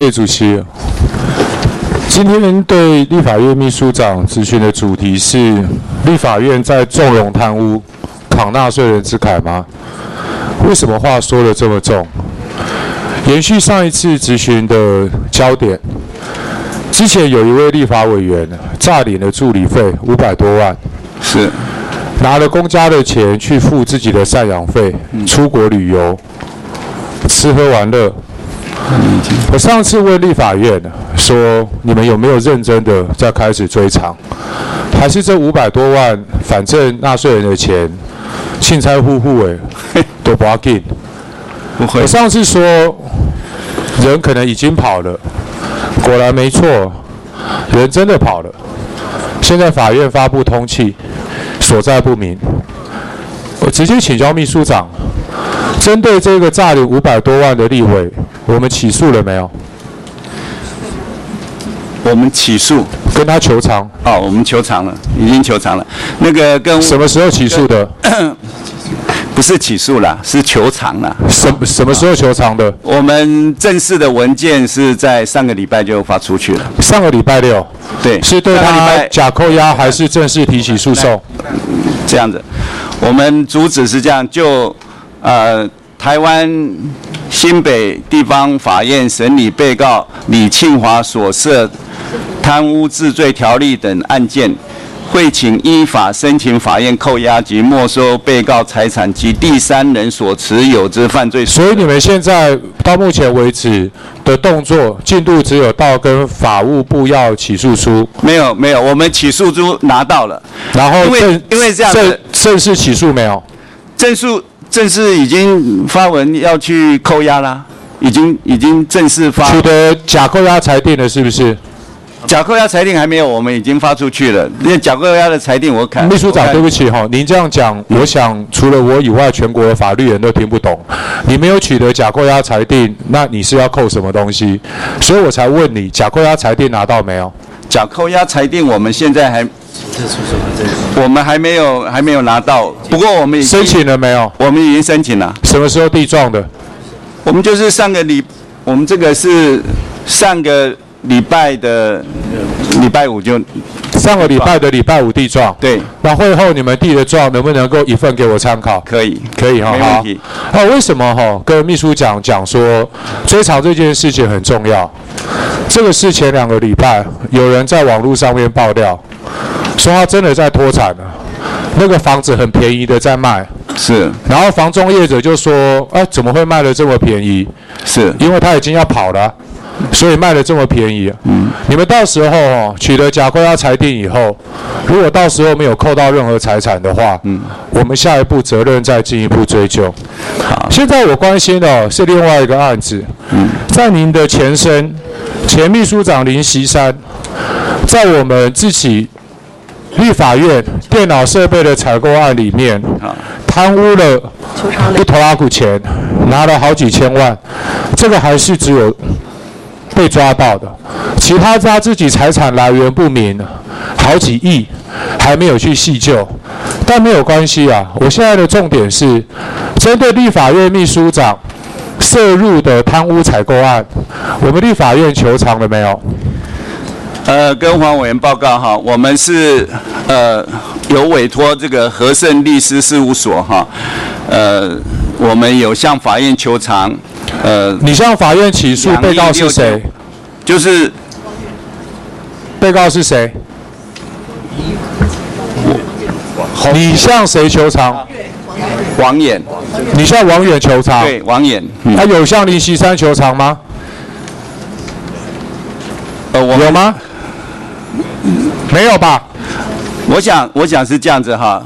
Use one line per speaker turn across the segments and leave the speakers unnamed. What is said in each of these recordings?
叶主席，今天对立法院秘书长质询的主题是：立法院在纵容贪污、慷纳税人之慨吗？为什么话说的这么重？延续上一次质询的焦点，之前有一位立法委员诈领了助理费五百多万，
是
拿了公家的钱去付自己的赡养费，出国旅游，吃喝玩乐。我上次问立法院说，你们有没有认真的在开始追偿？还是这五百多万，反正纳税人的钱，凊彩呼呼诶，都不要紧。我上次说，人可能已经跑了，果然没错，人真的跑了。现在法院发布通气，所在不明。我直接请教秘书长，针对这个诈领五百多万的立委，我们起诉了没有？
我们起诉，
跟他求偿。
哦，我们求偿了，已经求偿了。那个跟
什么时候起诉的？
不是起诉了，是求偿了。
什什么时候求偿的？
我们正式的文件是在上个礼拜就发出去了。
上个礼拜六。
对。
是对他假扣押还是正式提起诉讼？
这样子，我们主旨是这样，就呃台湾新北地方法院审理被告李庆华所涉贪污治罪条例等案件。会请依法申请法院扣押及没收被告财产及第三人所持有之犯罪。
所以你们现在到目前为止的动作进度只有到跟法务部要起诉书？
没有没有，我们起诉书拿到了。
然后
因为因为这样
正正式起诉没有？
正式正式已经发文要去扣押啦，已经已经正式发。
取得假扣押裁定了是不是？
假扣押裁定还没有，我们已经发出去了。那假扣押的裁定我看，
秘书长，对不起哈，您这样讲，我想除了我以外，全国的法律人都听不懂。你没有取得假扣押裁定，那你是要扣什么东西？所以我才问你，假扣押裁定拿到没有？
假扣押裁定我们现在还，我们还没有还没有拿到。不过我们已经
申请了没有？
我们已经申请了。
什么时候递状的？
我们就是上个礼，我们这个是上个。礼拜的礼拜五就
上个礼拜的礼拜五递状，
对。
那会后你们递的状能不能够一份给我参考？
可以，
可以哈，
没问题。
好，为什么哈跟秘书长讲说追偿这件事情很重要？这个是前两个礼拜有人在网络上面爆料，说他真的在脱产了，那个房子很便宜的在卖，
是。
然后房中业者就说，哎，怎么会卖的这么便宜？
是
因为他已经要跑了。所以卖的这么便宜，嗯，你们到时候哦取得假扣押裁定以后，如果到时候没有扣到任何财产的话，嗯，我们下一步责任再进一步追究。好，现在我关心的是另外一个案子，嗯，在您的前身前秘书长林锡山，在我们自己立法院电脑设备的采购案里面，贪污了一头阿股钱，拿了好几千万，这个还是只有。被抓到的，其他他自己财产来源不明，好几亿还没有去细究，但没有关系啊。我现在的重点是，针对立法院秘书长涉入的贪污采购案，我们立法院求偿了没有？
呃，跟黄委员报告哈，我们是呃有委托这个和盛律师事务所哈，呃，我们有向法院求偿。呃，
你向法院起诉被告是谁？
就是
被告是谁？你向谁求偿？
王远。
你向王远求偿？
对，王远。
他有向林锡山求偿吗？
呃，我
有吗？没有吧？
我想，我想是这样子哈。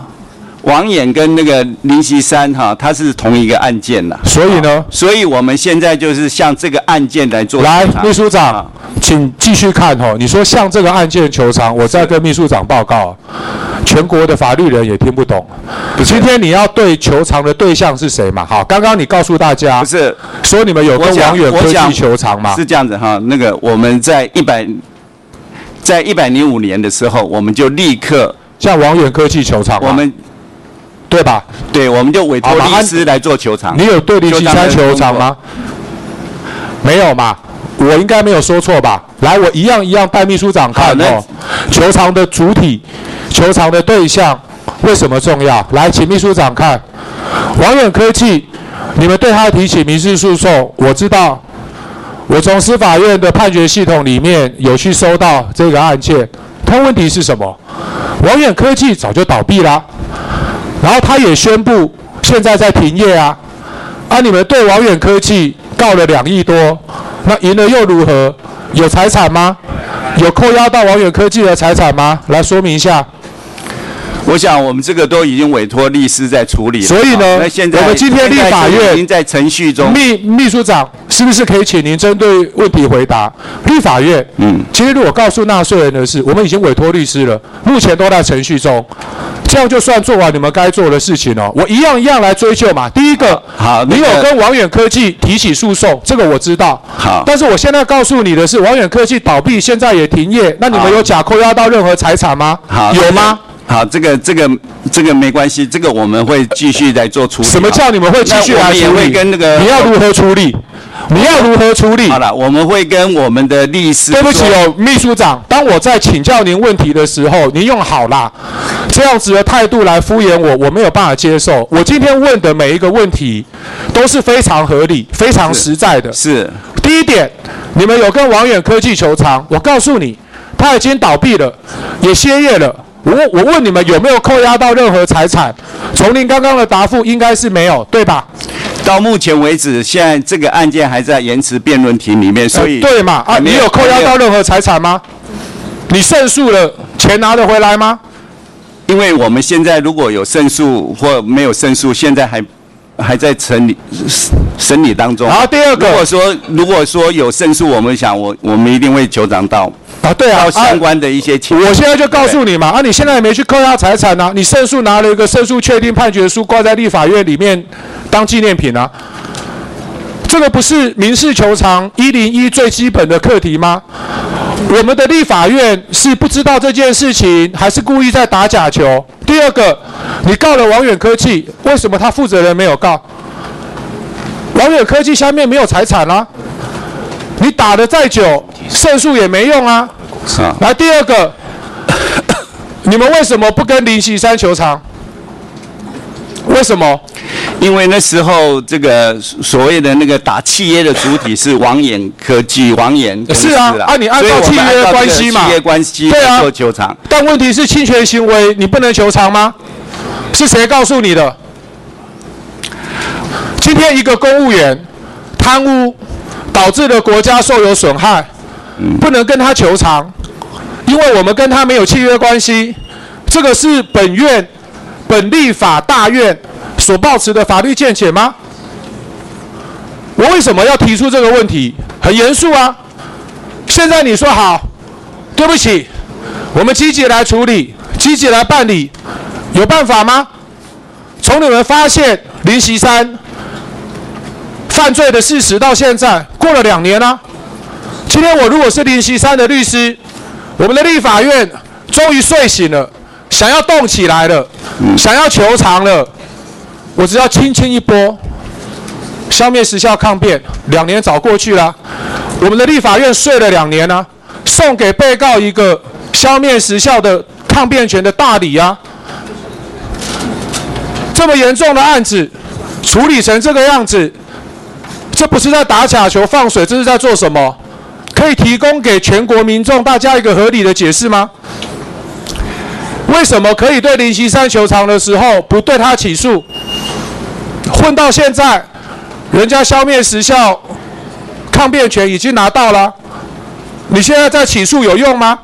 王衍跟那个林锡山哈，他是同一个案件呐。
所以呢？
所以我们现在就是向这个案件来做。
来，秘书长，请继续看哦。你说向这个案件求偿，我再跟秘书长报告。全国的法律人也听不懂。今天你要对求偿的对象是谁嘛？好，刚刚你告诉大家，
不是
说你们有跟王远科技求偿吗？
是这样子哈。那个我们在一百，在一百零五年的时候，我们就立刻
向王远科技求偿。
我们。
对吧？
对，我们就委托律师来做求偿。
你有对林锡珊求偿吗？没有嘛？我应该没有说错吧？来，我一样一样带秘书长看哦。球场的主体，球场的对象为什么重要？来，请秘书长看。王远科技，你们对他提起民事诉讼，我知道，我从司法院的判决系统里面有去收到这个案件。他问题是什么？王远科技早就倒闭了，然后他也宣布现在在停业啊。啊，你们对王远科技告了两亿多，那赢了又如何？有财产吗？有扣押到王远科技的财产吗？来说明一下。
我想我们这个都已经委托律师在处理了。
所以呢，那现在我们今天立法院
已经在程序中。
秘秘书长是不是可以请您针对问题回答？立法院，嗯，其实如果告诉纳税人的是，我们已经委托律师了，目前都在程序中，这样就算做完你们该做的事情了。我一样一样来追究嘛。第一个，
好，
你有跟王远科技提起诉讼，这个我知道。
好，
但是我现在告诉你的是，王远科技倒闭，现在也停业，那你们有假扣押到任何财产吗？
好，
有吗？
好，这个这个这个没关系，这个我们会继续来做处理。
什么叫你们会继续来处理？
也会跟那个
你要如何处理？你要如何处理？
好了，我们会跟我们的律师。
对不起哦，秘书长，当我在请教您问题的时候，您用好啦这样子的态度来敷衍我，我没有办法接受。我今天问的每一个问题都是非常合理、非常实在的。
是。是
第一点，你们有跟王远科技求偿，我告诉你，他已经倒闭了，也歇业了。我我问你们有没有扣押到任何财产？从您刚刚的答复，应该是没有，对吧？
到目前为止，现在这个案件还在延迟辩论庭里面，所以、
呃、对嘛？啊，你有扣押到任何财产吗？你胜诉了，钱拿得回来吗？
因为我们现在如果有胜诉或没有胜诉，现在还还在审理审理当中。
然后第二个，
如果说如果说有胜诉，我们想我我们一定会求偿到。
啊，对啊，
相关的一些情况，
我现在就告诉你嘛，啊，你现在也没去扣押财产啊，你胜诉拿了一个胜诉确定判决书挂在立法院里面当纪念品啊，这个不是民事求偿一零一最基本的课题吗？我们的立法院是不知道这件事情，还是故意在打假球？第二个，你告了王远科技，为什么他负责人没有告？王远科技下面没有财产啊？你打的再久，胜诉也没用啊！啊，来第二个，你们为什么不跟林锡山求偿？为什么？
因为那时候这个所谓的那个打契约的主体是王远科技，王远
是啊，啊，你按照契约关系嘛，
契约关系对啊，做求偿。
但问题是侵权行为，你不能求偿吗？是谁告诉你的？今天一个公务员贪污。导致了国家受有损害，不能跟他求偿，因为我们跟他没有契约关系。这个是本院、本立法大院所抱持的法律见解吗？我为什么要提出这个问题？很严肃啊！现在你说好，对不起，我们积极来处理，积极来办理，有办法吗？从你们发现林锡山。犯罪的事实到现在过了两年了，啊。今天我如果是林锡山的律师，我们的立法院终于睡醒了，想要动起来了，想要求偿了，我只要轻轻一拨，消灭时效抗辩，两年早过去了。我们的立法院睡了两年了，啊，送给被告一个消灭时效的抗辩权的大礼啊！这么严重的案子处理成这个样子。这不是在打假球放水，这是在做什么？可以提供给全国民众大家一个合理的解释吗？为什么可以对林锡山球场的时候不对他起诉？混到现在，人家消灭时效抗辩权已经拿到了，你现在再起诉有用吗？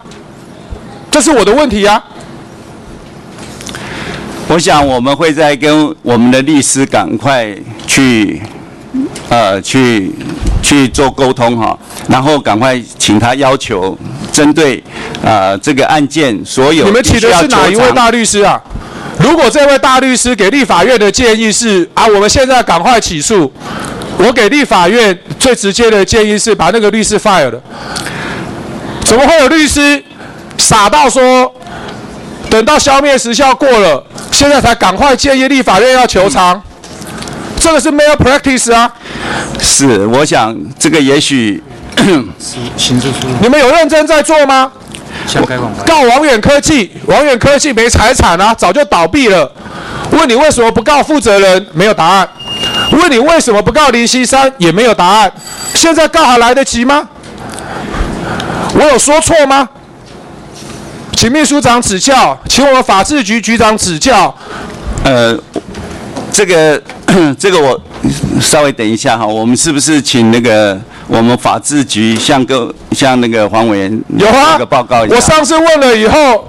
这是我的问题呀。
我想我们会再跟我们的律师赶快去。呃，去去做沟通哈，然后赶快请他要求针对呃这个案件所有。
你们请的是哪一位大律师啊？如果这位大律师给立法院的建议是啊，我们现在赶快起诉，我给立法院最直接的建议是把那个律师 fire 了。怎么会有律师傻到说等到消灭时效过了，现在才赶快建议立法院要求偿？嗯这个是 malpractice 啊，
是，我想这个也许
行政处，你们有认真在做吗？告王远科技，王远科技没财产啊，早就倒闭了。问你为什么不告负责人？没有答案。问你为什么不告林西山？也没有答案。现在告还来得及吗？我有说错吗？请秘书长指教，请我们法制局局长指教。
呃，这个 这个我稍微等一下哈，我们是不是请那个？我们法制局向个向那个黄委员
有啊，
个报告一下。
我上次问了以后，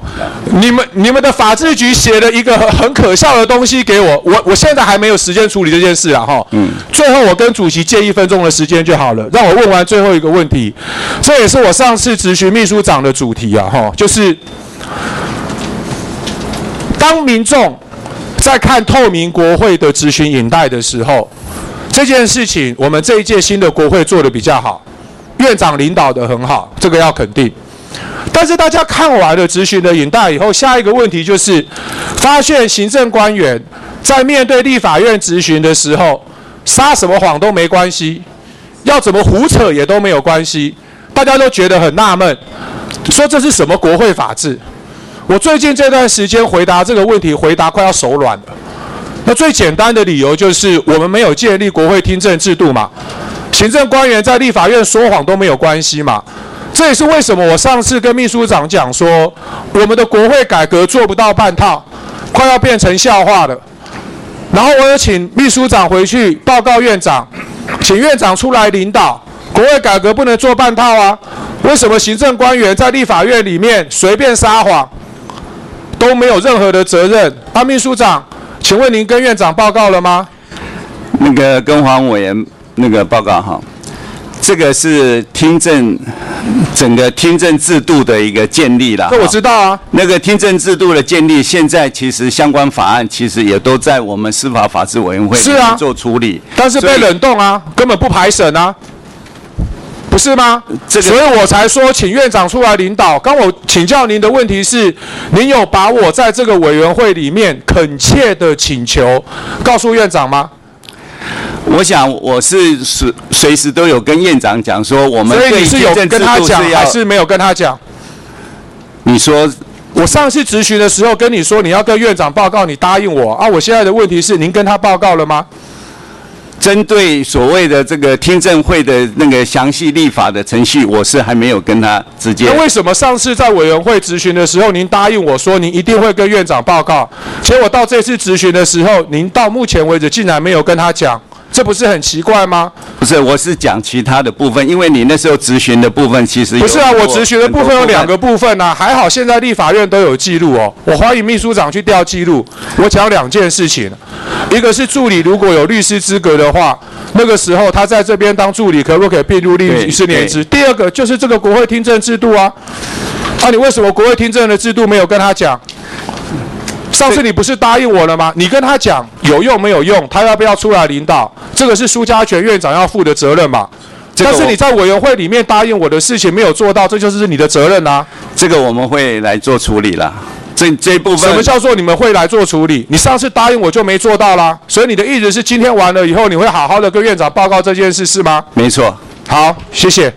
你们你们的法制局写了一个很可笑的东西给我，我我现在还没有时间处理这件事啊哈。嗯。最后我跟主席借一分钟的时间就好了，让我问完最后一个问题。这也是我上次咨询秘书长的主题啊哈，就是当民众在看透明国会的咨询影带的时候。这件事情，我们这一届新的国会做得比较好，院长领导得很好，这个要肯定。但是大家看完了质询的影带以后，下一个问题就是，发现行政官员在面对立法院质询的时候，撒什么谎都没关系，要怎么胡扯也都没有关系，大家都觉得很纳闷，说这是什么国会法制？我最近这段时间回答这个问题，回答快要手软了。那最简单的理由就是我们没有建立国会听证制度嘛，行政官员在立法院说谎都没有关系嘛，这也是为什么我上次跟秘书长讲说，我们的国会改革做不到半套，快要变成笑话了。然后我有请秘书长回去报告院长，请院长出来领导国会改革不能做半套啊，为什么行政官员在立法院里面随便撒谎都没有任何的责任？啊，秘书长。请问您跟院长报告了吗？
那个跟黄委员那个报告哈，这个是听证整个听证制度的一个建立了。
这我知道啊。
那个听证制度的建立，现在其实相关法案其实也都在我们司法法制委员会里面做处理。
但是被冷冻啊，根本不排审啊。不是吗？这个，所以我才说请院长出来领导。刚我请教您的问题是，您有把我在这个委员会里面恳切的请求告诉院长吗？
我想我是随随时都有跟院长讲说，我们
所以你是有跟他讲，还是没有跟他讲？
你说
我上次质询的时候跟你说你要跟院长报告，你答应我啊。我现在的问题是，您跟他报告了吗？
针对所谓的这个听证会的那个详细立法的程序，我是还没有跟他直接。
那为什么上次在委员会质询的时候，您答应我说您一定会跟院长报告，结果到这次质询的时候，您到目前为止竟然没有跟他讲？这不是很奇怪吗？
不是，我是讲其他的部分，因为你那时候质询的部分其实。
不是啊，我质询的部分有两个部分啊，还好现在立法院都有记录哦，我欢迎秘书长去调记录。我讲两件事情，一个是助理如果有律师资格的话，那个时候他在这边当助理可不可以并入律师年资？第二个就是这个国会听证制度啊，啊，你为什么国会听证的制度没有跟他讲？上次你不是答应我了吗？你跟他讲有用没有用？他要不要出来领导？这个是苏家全院长要负的责任嘛？但是你在委员会里面答应我的事情没有做到，这就是你的责任啊。
这个我们会来做处理了。这这一部分
什么叫做你们会来做处理？你上次答应我就没做到啦。所以你的意思是今天完了以后你会好好的跟院长报告这件事是吗？
没错。
好，谢谢。